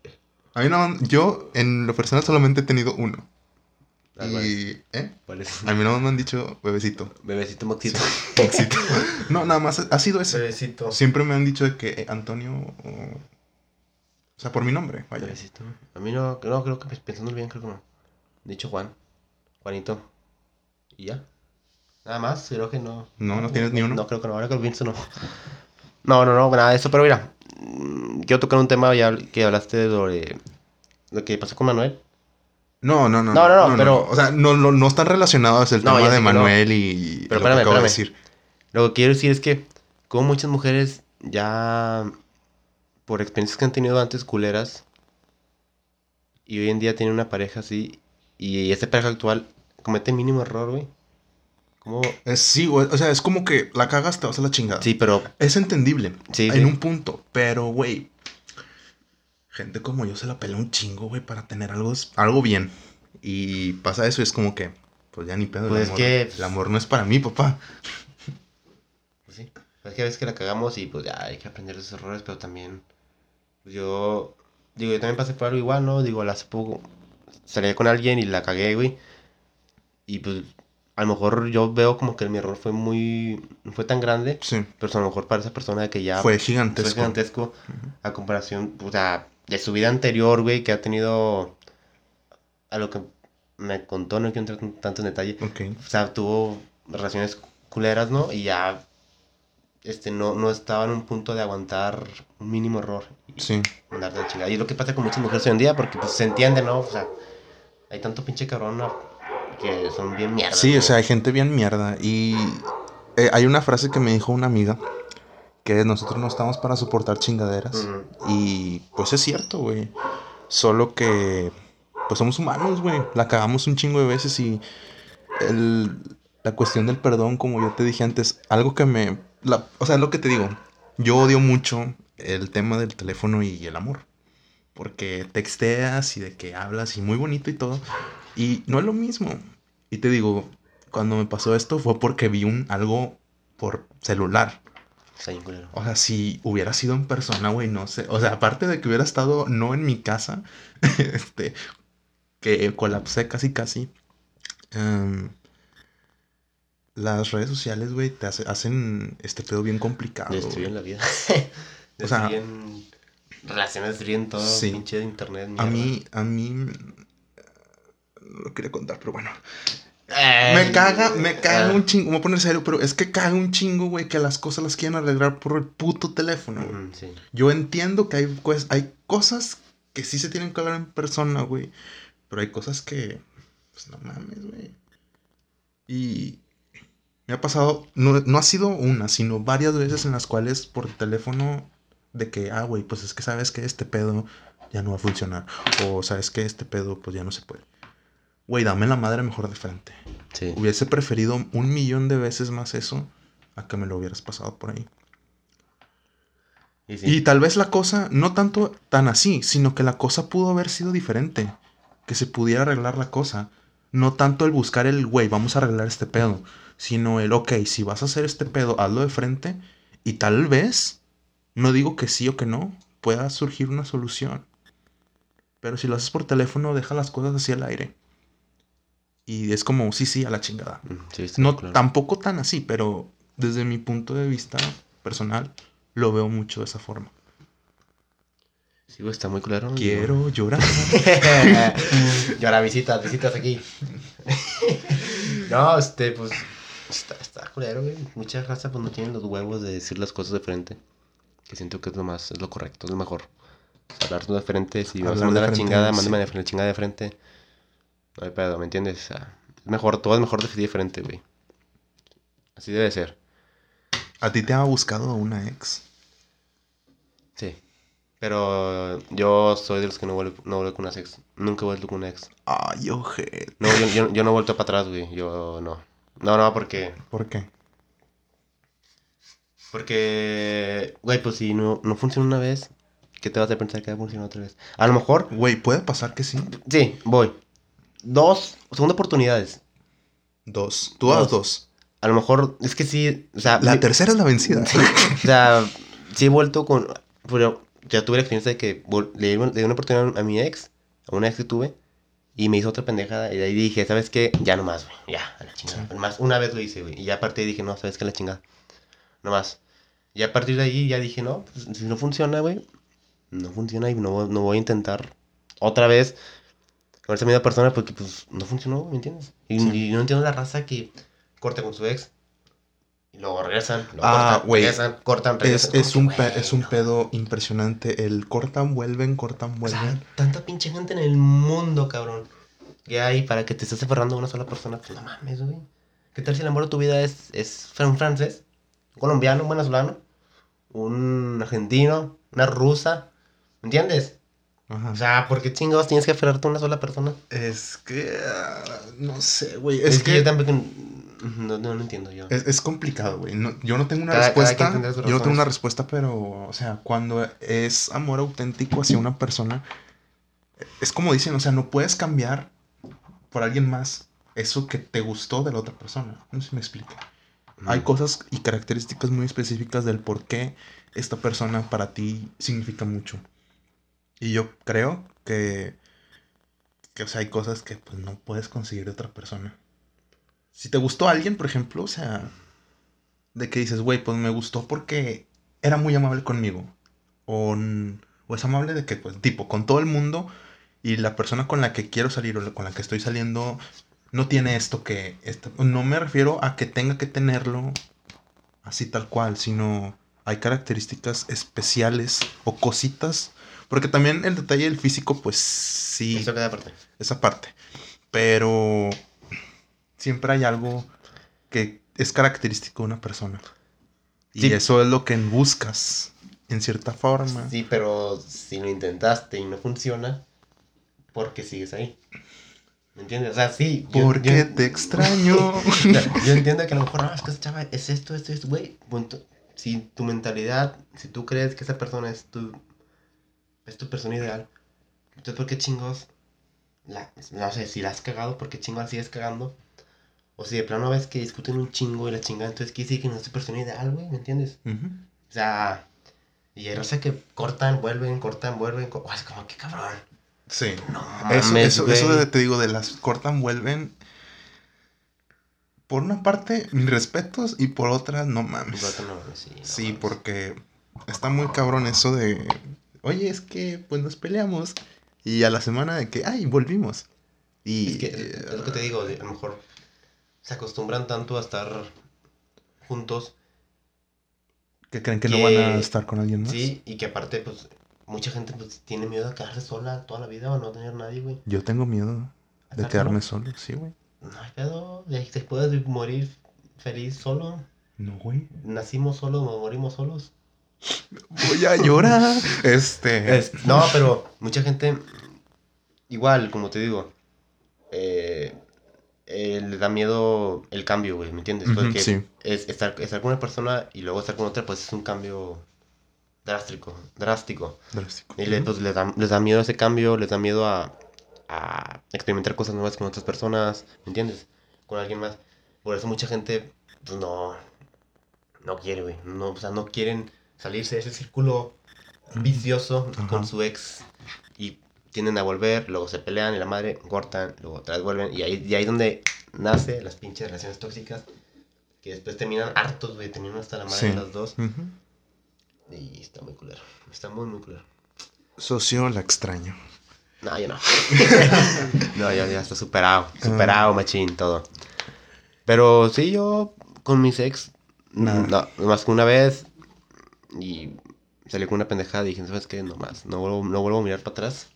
A mí no, yo en lo personal solamente he tenido uno. Ah, ¿cuál Y, ¿eh? ¿Cuál es? A mí no me han dicho bebecito. Bebecito moxito. Éxito. [LAUGHS] No, nada más ha sido ese. Bebecito. Siempre me han dicho de que eh, Antonio. O, o sea, por mi nombre, vaya. Bebecito. A mí no, no, creo que pensándolo bien, creo que no. Dicho Juan. Juanito. ¿Y ya? Nada más, creo que no. No, no tienes ni uno. No, creo que no, ahora que lo pienso no. No, no, no, nada de eso, pero mira. mm, Quiero tocar un tema ya que hablaste sobre lo que pasó con Manuel. No, no, no. No, no, no, pero- O sea, no, no, no están relacionados el No, tema de que no. Manuel y Pero lo que espérame, acabo de espérame. decir. Lo que quiero decir es que, como muchas mujeres ya por experiencias que han tenido antes culeras y hoy en día tienen una pareja así y esta pareja actual comete mínimo error, güey. ¿Cómo? Es, sí, güey. O sea, es como que la cagas, te vas a la chingada. Sí, pero Es entendible. Sí, en sí. un punto. Pero, güey. Gente como yo se la pela un chingo, güey, para tener algo, algo bien. Y pasa eso y es como que, pues ya ni pedo. Pues el, es amor, que- el amor no es para mí, papá. [LAUGHS] Pues sí. Es que a veces que la cagamos y pues ya hay que aprender de esos errores, pero también. pues, yo. Digo, yo también pasé por algo igual, ¿no? Digo, hace poco salí con alguien y la cagué, güey. Y pues a lo mejor yo veo como que mi error fue muy. No fue tan grande, Sí. pero a lo mejor para esa persona que ya. Fue fue gigantesco. gigantesco a comparación, o sea, de su vida anterior, güey, que ha tenido. A lo que me contó, no quiero entrar en tanto en detalle. Ok. O sea, tuvo relaciones culeras, ¿no? Y ya este, no, no estaba en un punto de aguantar un mínimo error y Sí. mandar de la chingada. Y es lo que pasa con muchas mujeres hoy en día, porque pues se entiende, ¿no? O sea, hay tanto pinche cabrón que son bien mierda. Sí, o sea, hay gente bien mierda. Y eh, hay una frase que me dijo una amiga. Que nosotros no estamos para soportar chingaderas. Y pues es cierto, güey. Solo que pues somos humanos, güey. La cagamos un chingo de veces y el- la cuestión del perdón, como yo te dije antes, algo que me... la- o sea, es lo que te digo. Yo odio mucho el tema del teléfono y el amor. Porque texteas y de que hablas y muy bonito y todo. Y no es lo mismo. Y te digo, cuando me pasó esto fue porque vi un algo por celular. Está bien culero. O sea, si hubiera sido en persona, güey, no sé. O sea, aparte de que hubiera estado no en mi casa, [LAUGHS] este, que colapsé casi casi. em, las redes sociales, güey, te hace- hacen este pedo bien complicado. Destruyen güey. la vida. [LAUGHS] [LAUGHS] O sea- destruyen relaciones, destruyen todo. Sí. Pinche internet. A mierda. mí, a mí, no lo quería contar, pero bueno. Ay, Me caga, me caga ah, un chingo. Me voy a poner serio, pero es que caga un chingo, güey, que las cosas las quieren arreglar por el puto teléfono, güey. ujú, sí. Yo entiendo que hay, pues, hay cosas que sí se tienen que hablar en persona, güey. Pero hay cosas que, pues no mames, güey. Y me ha pasado, no, no ha sido una, sino varias veces en las cuales por teléfono de que, ah, güey, pues es que sabes que este pedo ya no va a funcionar. O sabes que este pedo, pues ya no se puede. Güey, dame la madre mejor de frente. Sí. Hubiese preferido un millón de veces más eso a que me lo hubieras pasado por ahí. Y sí. Y tal vez la cosa, no tanto tan así, sino que la cosa pudo haber sido diferente. Que se pudiera arreglar la cosa. No tanto el buscar el, güey, vamos a arreglar este pedo. Sino el, ok, si vas a hacer este pedo, hazlo de frente. Y tal vez, no digo que sí o que no, pueda surgir una solución. Pero si lo haces por teléfono, deja las cosas así al aire. Y es como, sí, sí, a la chingada. Mm, sí, No claro. tampoco tan así, pero desde mi punto de vista personal, lo veo mucho de esa forma. Sí, güey, está muy claro. Quiero llorar. [LAUGHS] y ahora visitas, visitas aquí. [LAUGHS] no, este, pues. Está, está culero, güey. Mucha raza, pues no tienen los huevos de decir las cosas de frente. Que siento que es lo más, es lo correcto, es lo mejor. O sea, hablar de frente, si vas a mandar la chingada, sí. mándame la chingada de frente. No hay pedo, ¿me entiendes? Es mejor, todo es mejor frente, güey. Así debe ser. ¿A ti te ha buscado una ex? Sí. Pero yo soy de los que no vuelvo, no vuelvo con una ex. Nunca he vuelto con una ex. Ay, ojete. No, yo, yo, yo no he vuelto para atrás, güey. Yo no. No, no, porque. ¿Por qué? Porque. Güey, pues si no, no funciona una vez, ¿qué te vas a pensar que va a funcionar otra vez? A lo mejor. Güey, puede pasar que sí. Sí, voy. Dos, segunda oportunidades. Dos. Tú das Dos. dos. A lo mejor, es que sí. O sea, La tercera es la vencida. o sea, sí he vuelto con. Pero ya tuve la experiencia de que le, di una- le di una oportunidad a mi ex, a una ex que tuve, y me hizo otra pendejada. Y de ahí dije, ¿sabes qué? Ya no más, güey. Ya, a la chingada. Sí. Nomás una vez lo hice, güey. Y ya a partir de ahí dije, no, ¿sabes qué? A la chingada. No más. Y a partir de ahí ya dije, no, pues, si no funciona, güey, no funciona y no, no voy a intentar otra vez con esa misma persona porque, pues, no funcionó, ¿me entiendes? Y, Sí. y no entiendo la raza que corta con su ex. Y luego regresan, luego Ah, cortan, regresan, cortan, Es, regresan. es, Como un es un pedo impresionante. El cortan, vuelven, cortan, O sea, vuelven. tanta pinche gente en el mundo, cabrón. Que hay para que te estés aferrando a una sola persona. Pues no mames, güey. ¿Qué tal si el amor de tu vida es, es un francés, un colombiano, un venezolano, un argentino, una rusa. ¿Me entiendes? Ajá. O sea, ¿por qué chingados tienes que aferrarte a una sola persona? Es que. ah, no sé, güey. Es, Es, que, que. yo tampoco. No, no lo entiendo yo. Es, es complicado, güey. No- yo no tengo una Cada- respuesta. yo no tengo una respuesta, pero, o sea, cuando es amor auténtico hacia una persona, es como dicen, o sea, no puedes cambiar por alguien más eso que te gustó de la otra persona. No sé si me explico. Hay cosas y características muy específicas del por qué esta persona para ti significa mucho. Y yo creo que, que o sea, hay cosas que pues, no puedes conseguir de otra persona. Si te gustó alguien, por ejemplo, o sea, de que dices, güey, pues me gustó porque era muy amable conmigo. O, o es amable de que, pues, tipo, con todo el mundo y la persona con la que quiero salir o con la que estoy saliendo no tiene esto que... Esto, no me refiero a que tenga que tenerlo así tal cual, sino hay características especiales o cositas. Porque también el detalle del físico, pues sí Eso queda aparte. esa parte. Pero siempre hay algo que es característico de una persona. Y Sí. eso es lo que buscas, en cierta forma. Sí, pero si lo intentaste y no funciona, ¿por qué sigues ahí? ¿Me entiendes? O sea, sí. yo- Porque yo- te extraño. [LAUGHS] Yo entiendo que a lo mejor, no, es que esa chava es esto, esto, esto, güey. Si tu mentalidad, si tú crees que esa persona es tu, es tu persona ideal, entonces, ¿por qué chingos? La, no sé, si la has cagado, ¿por qué chingos la sigues cagando? O si de plano ves que discuten un chingo y la chingada, entonces quiere decir que no es tu persona ideal, güey, ¿me entiendes? Ujú. O sea, y hay raza que cortan, vuelven, cortan, vuelven, co- sea, como que cabrón. Sí. No Eso, mames, eso, eso de- te digo, de las cortan, vuelven. Por una parte, mis respetos, y por otra, no mames. No, sí, no Sí, mames. porque está muy cabrón eso de, oye, es que pues nos peleamos y a la semana de que, ay, volvimos. Y Es que es, es lo que te digo, a lo mejor se acostumbran tanto a estar juntos, que creen que, no van a estar con alguien más. sí, y que aparte, pues, mucha gente pues tiene miedo a quedarse sola toda la vida o no tener nadie, güey. Yo tengo miedo de ¿Estar quedarme solo, sí, güey. No hay pedo, te puedes morir feliz solo. No, güey. Nacimos solos, morimos solos. Voy a llorar. este. Es- no, pero mucha gente, igual, como te digo, eh, eh, le da miedo el cambio, güey, ¿me entiendes? Porque sí. es, estar, estar con una persona y luego estar con otra, pues es un cambio drástico, drástico. Drástico. Y le- pues, les, da, les da miedo ese cambio, les da miedo a, a experimentar cosas nuevas con otras personas, ¿me entiendes? Con alguien más. Por eso mucha gente, pues no, no quiere, güey. No, o sea, no quieren salirse de ese círculo vicioso Ajá. con su ex y tienden a volver, luego se pelean y la madre cortan, luego otra vuelven y ahí, y ahí es donde nace las pinches relaciones tóxicas que después terminan hartos, güey, terminan hasta la madre Sí. de las dos y está muy culero, está muy muy culero. Socio, la extraño. No, yo no. [LAUGHS] no, ya, ya está superado. Superado, machín, todo. Pero sí, yo con mis ex, Nada. no, más que una vez, y salí con una pendejada y dije, ¿sabes qué? No más, no vuelvo, no vuelvo a mirar para atrás.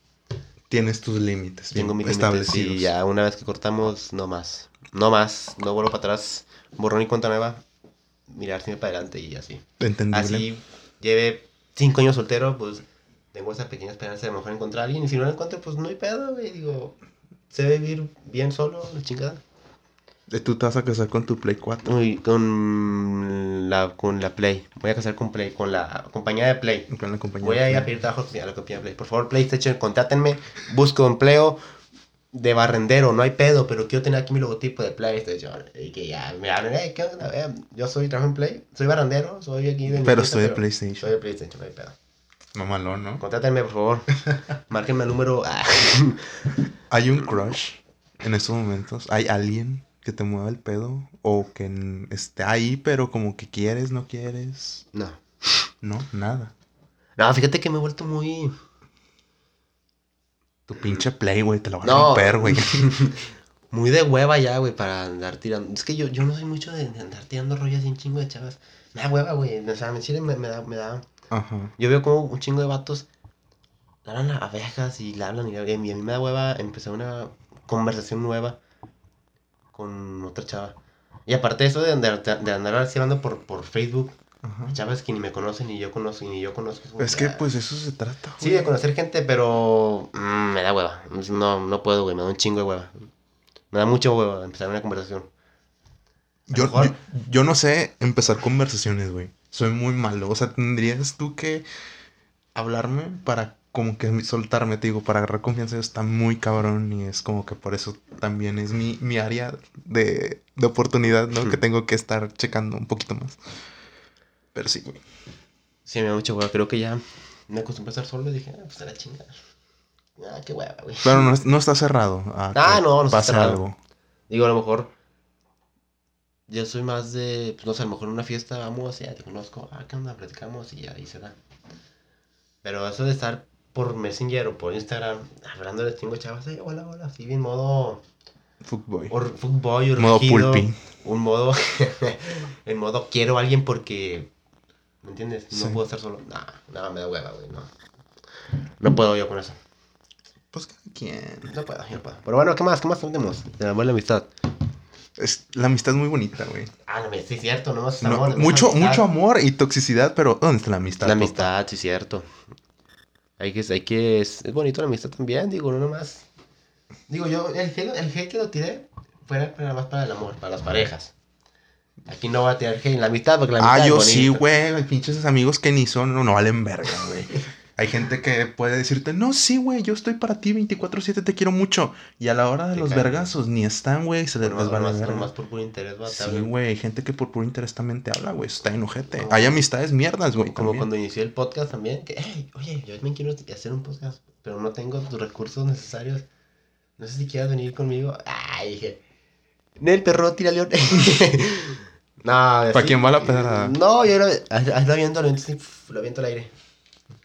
Tienes tus límites. Tengo mis límites establecidos. y ya una vez que cortamos, no más. No más, no vuelvo para atrás. Borrón y cuenta nueva. Mirar siempre para adelante y así. Entendible. Así lleve cinco años soltero, pues tengo esa pequeña esperanza de a lo mejor encontrar a alguien. Y si no lo encuentro, pues no hay pedo, güey. Digo, sé vivir bien solo, la chingada. Tú te vas a casar con tu Play 4. Uy, con la, con la Play. Voy a casar con Play, con la compañía de Play. Con la compañía. Voy a ir a pedir trabajo a la compañía de Play. Por favor, PlayStation, contátenme. Busco empleo de barrendero. No hay pedo, pero quiero tener aquí mi logotipo de PlayStation. Y que ya me hablen, "Eh, ¿qué onda? Eh, yo soy, trabajo en Play. Soy barrendero, soy aquí de Pero estoy de PlayStation. Soy de PlayStation, no hay pedo. Mamalón, ¿no? Contátenme, por favor. [LAUGHS] Márquenme el número. ah. ¿Hay un crush en estos momentos? ¿Hay alguien que te mueva el pedo? ¿O que esté ahí, pero como que quieres, no quieres? No. No, nada. No, fíjate que me he vuelto muy. Tu pinche play, güey, te la van a romper, güey. [LAUGHS] Muy de hueva ya, güey, para andar tirando. Es que yo, yo no soy mucho de, de andar tirando rollos y un chingo de chavas. Me da hueva, güey. O sea, me, chile me, me da, me da. Ajá. Yo veo como un chingo de vatos le hablan a abejas y le hablan y, y a mí me da hueva empezar una conversación nueva con otra chava. Y aparte de eso de andar, de andar así hablando por, por Facebook, Ajá. Chavas que ni me conocen, ni yo conozco, ni yo conozco. Es que pues eso se trata, Sí, de conocer gente, pero mm, me da hueva. No, no puedo, güey, me da un chingo de hueva. Me da mucho hueva empezar una conversación. Yo, yo, yo no sé empezar conversaciones, güey. Soy muy malo. O sea, tendrías tú que hablarme para como que soltarme, te digo, para agarrar confianza está muy cabrón y es como que por eso también es mi, mi área de, de oportunidad, ¿no? Que tengo que estar checando un poquito más. Pero sí, güey. Sí, me da mucho hueva. Creo que ya me acostumbré a estar solo y dije, ah, pues a la chingada. Ah, qué hueva, güey. Pero no, no está cerrado. Ah, no, no está cerrado. algo. Digo, a lo mejor. Yo soy más de. Pues no sé, a lo mejor en una fiesta vamos, ya te conozco. Ah, ¿qué onda? Platicamos y ya ahí se da. Pero eso de estar por Messenger o por Instagram hablando de chingo chavas, "Ay, hola, hola, así bien modo. Fuckboy. Or, fuckboy, Modo urgido, pulpi. Un modo. [LAUGHS] en modo quiero a alguien porque. ¿Me entiendes? No Sí. puedo estar solo. No, no, me da hueva, güey. No. No puedo yo con eso. Pues cada quien. No puedo, yo no puedo. Pero bueno, ¿qué más? ¿Qué más tenemos? De la buena amistad. Es, la amistad es muy bonita, güey. Ah, no, sí, es cierto, no es amor, no mucho, mucho amor y toxicidad, pero ¿dónde está la amistad? La amistad, sí, cierto. Hay que, hay que, es, es bonito la amistad también, digo, no nomás. Digo, yo, el hate, el que lo tiré fuera nada más para el amor, para las parejas. Aquí no va a tirar hate en la amistad, porque la amistad Ah, es yo bonito. sí, güey. Hay pinches amigos que ni son, no, no valen verga, güey. [LAUGHS] Hay gente que puede decirte, no, sí, güey, yo estoy para ti 24-7, te quiero mucho. Y a la hora de Te los caen. vergazos ni están, güey, se les, les vale nomás- verga. nomás por puro interés, va, Sí, güey, hay gente que por puro interés también te habla, güey. Está enojete. No. Hay amistades mierdas, güey. Como también. cuando inicié el podcast también, que, hey, oye, yo también quiero hacer un podcast, pero no tengo los recursos necesarios. No sé si quieras venir conmigo. Ay, dije, Nel, perro, tira león. [LAUGHS] no, ¿Pa' quién va la pedrada? No, yo lo, lo lo así, pf, lo aviento al aire.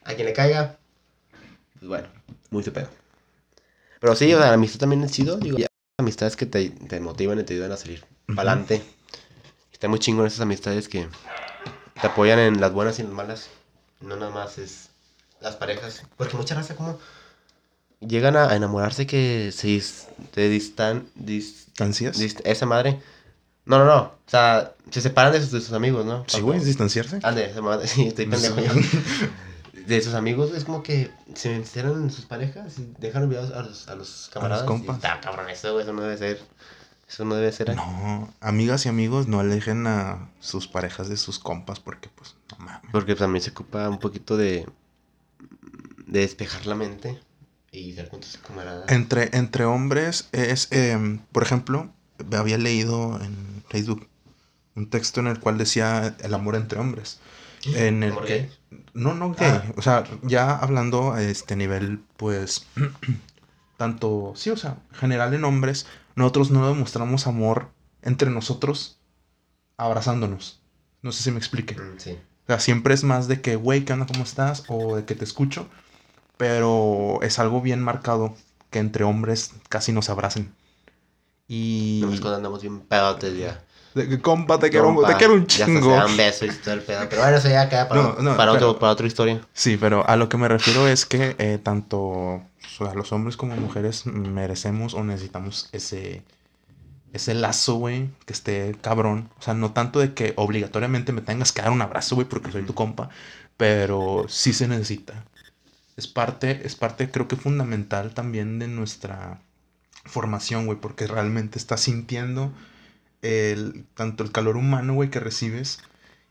A quien le caiga, pues bueno, muy su pedo. Pero sí, o sea, la amistad también es chido, digo, ya, amistades que te, te motivan y te ayudan a salir para adelante. Está muy chingón esas amistades que te apoyan en las buenas y en las malas. No nada más es las parejas. Porque mucha raza como llegan a, enamorarse que se dis- te distan, dis- ¿Distancias? dist- esa madre. No, no, no. O sea, se separan de sus, de sus amigos, ¿no? Sí, güey, es distanciarse. Ande. [LAUGHS] Sí, estoy pendejo yo. [LAUGHS] De sus amigos es como que se encierran en sus parejas y dejan olvidados a los, a los camaradas. compas. Y Está cabrón eso. Eso no debe ser. Eso no debe ser. No, amigas y amigos, no alejen a sus parejas de sus compas porque, pues, no mames. Porque también se ocupa un poquito de. de despejar la mente y dar con tus camaradas. Entre, entre hombres es, em, por ejemplo, había leído en Facebook un texto en el cual decía el amor entre hombres. En el ¿Amor que, gay? No, no gay, Ah. o sea, ya hablando a este nivel, pues, [CLEARS THROAT] tanto, sí, o sea, general en hombres, nosotros no demostramos amor entre nosotros abrazándonos. No sé si me explique. Mm, sí. O sea, siempre es más de que, güey, ¿qué onda? ¿Cómo estás? O de que te escucho. Pero es algo bien marcado que entre hombres casi nos abracen. Y... No es cuando andamos bien pedotes ya. De que, compa, te quiero, te quiero un Ya chingo. se dan besos y todo el pedo. Pero bueno, eso ya queda para, No, no, para, pero- otro, para otra historia. Sí, pero a lo que me refiero es que eh, tanto o sea, los hombres como mujeres merecemos o necesitamos ese, ese lazo, güey, que esté cabrón. O sea, no tanto de que obligatoriamente me tengas que dar un abrazo, güey, porque soy tu compa, pero sí se necesita. Es parte, es parte, creo que fundamental también de nuestra formación, güey, porque realmente estás sintiendo el, tanto el calor humano, güey, que recibes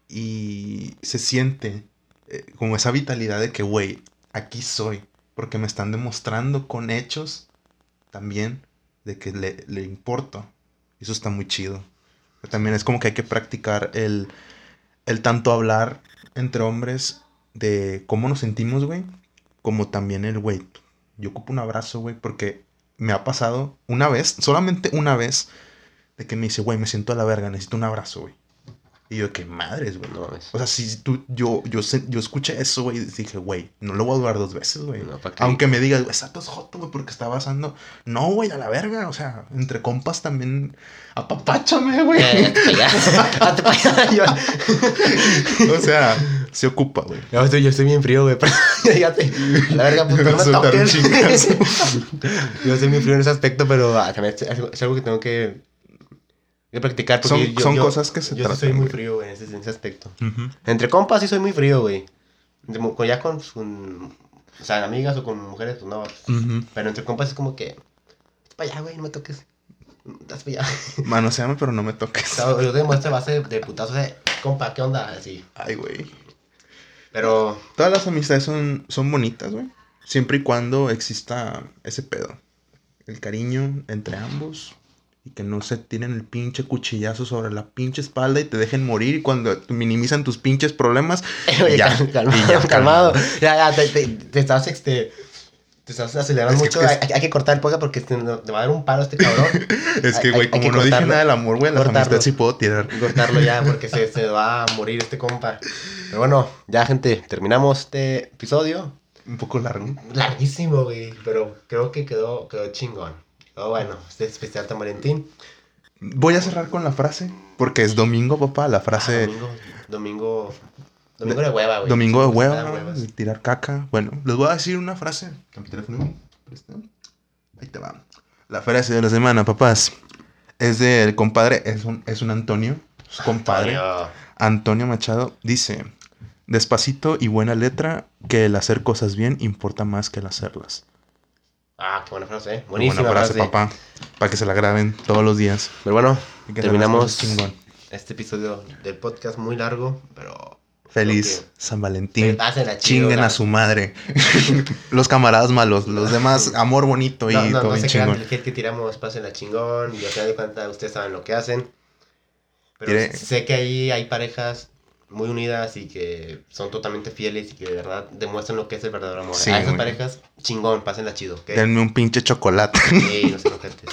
y se siente eh, como esa vitalidad de que, güey, aquí soy, porque me están demostrando con hechos también de que le, le importo. Eso está muy chido. Pero también es como que hay que practicar el, el tanto hablar entre hombres de cómo nos sentimos, güey, como también el, güey, yo ocupo un abrazo, güey, porque me ha pasado una vez, solamente una vez, de que me dice, güey, me siento a la verga, necesito un abrazo, güey. Y yo, qué madres, güey. No. O sea, si tú, yo, yo, yo escuché eso, güey, y dije, güey, no lo voy a dudar dos veces, güey. Aunque me digas, güey, está todo joto, güey, porque está basando. No, güey, a la verga. O sea, entre compas también. Apapáchame, güey. Eh, [LAUGHS] [LAUGHS] o sea, se ocupa, güey. yo estoy, yo estoy bien frío, güey. [LAUGHS] Fíjate. La verga, pues no me Soltar un toques. Yo estoy bien frío en ese aspecto, pero ah, también es algo que tengo que que practicar porque Son- yo- son yo- cosas que se Yo sí tratan, soy muy frío, güey, en ese, en ese aspecto. Entre compas sí soy muy frío, güey. Ya con, con, o sea, amigas o con mujeres, pues no. Pero entre compas es como que, para allá, güey, no me toques. Estás para allá. [LAUGHS] Manoseame, pero no me toques. O sea, yo te muestro base de, de putazos de, compa, ¿qué onda? Así. Ay, güey. Pero, Todas las amistades son, son bonitas, güey. Siempre y cuando exista ese pedo. El cariño entre ambos. Y que no se tiren el pinche cuchillazo sobre la pinche espalda y te dejen morir. Y cuando minimizan tus pinches problemas, [LAUGHS] oye, ya, cal- calmado, y ya, calmado. Ya, ya, te, te, te estás, este, te estás acelerando Es mucho. Hay, hay que cortar el podcast porque te, te va a dar un paro este cabrón. [LAUGHS] Es que, güey, que como no dije nada del amor, güey, Cortarlo. amistades sí puedo tirar. cortarlo ya porque [LAUGHS] se, se va a morir este compa. Pero bueno, ya gente, terminamos este episodio. Un poco largo. Larguísimo, güey, pero creo que quedó, quedó chingón. Quedó bueno, este especial San Valentín. Voy a cerrar con la frase. Porque es domingo, papá. La Ah, frase. domingo, domingo, domingo de hueva, güey. Domingo de hueva, huevas. tirar caca. Bueno, les voy a decir una frase. Ahí te va. La frase de la semana, papás. Es del compadre, es un, es un Antonio. Su compadre. Antonio. Antonio Machado dice: Despacito y buena letra, que el hacer cosas bien importa más que el hacerlas. Ah, qué buena frase, eh. Buenísima buena frase, frase. papá. Para que se la graben todos los días. Pero bueno, que terminamos este episodio del podcast muy largo, pero... Feliz creo San que- Valentín. Chido, Chinguen a su madre. [LAUGHS] los camaradas malos, los demás, [LAUGHS] amor bonito y No, no, todo no bien se chingón. el hate que tiramos, pásenla chingón. Y al final de cuentas, ustedes saben lo que hacen. Pero Tire- sé que ahí hay parejas muy unidas y que son totalmente fieles y que de verdad demuestran lo que es el verdadero amor. Sí, a esas güey. parejas, chingón, pásenla chido, ¿ok? Denme un pinche chocolate. Sí, no se enojetes.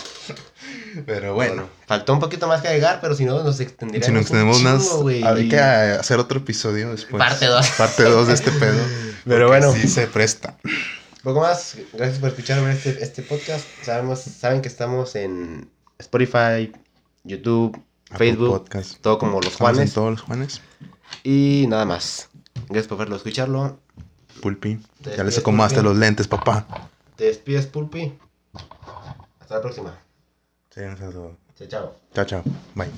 Pero Bueno, faltó un poquito más que agregar, pero si no, nos extenderíamos si nos chingo, güey. Hay que hacer otro episodio después. Parte dos. Parte 2 de este pedo. [LAUGHS] Pero bueno. Sí se presta. Poco más, gracias por escuchar este, este podcast. Sabemos, saben que estamos en Spotify, YouTube, Apple Facebook, Podcast. todo como los Estamos en Juanes. todos los Juanes. Y nada más. Gracias por verlo, escucharlo. Pulpi. Ya les despides, acomodaste Pulpi. los lentes, papá. Te despides, Pulpi. Hasta la próxima. Sí, todo. Chao, chao. Chao, chao. Bye.